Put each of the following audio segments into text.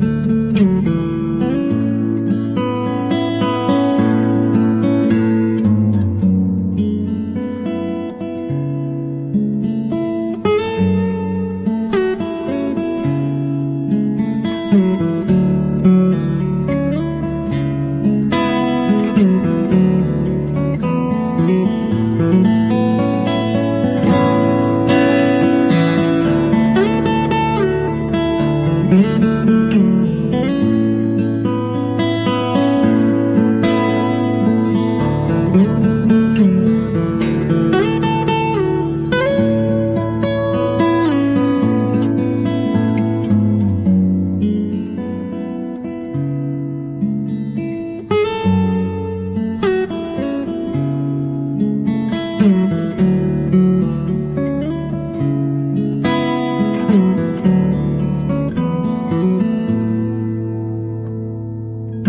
Mm-hmm.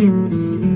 うん。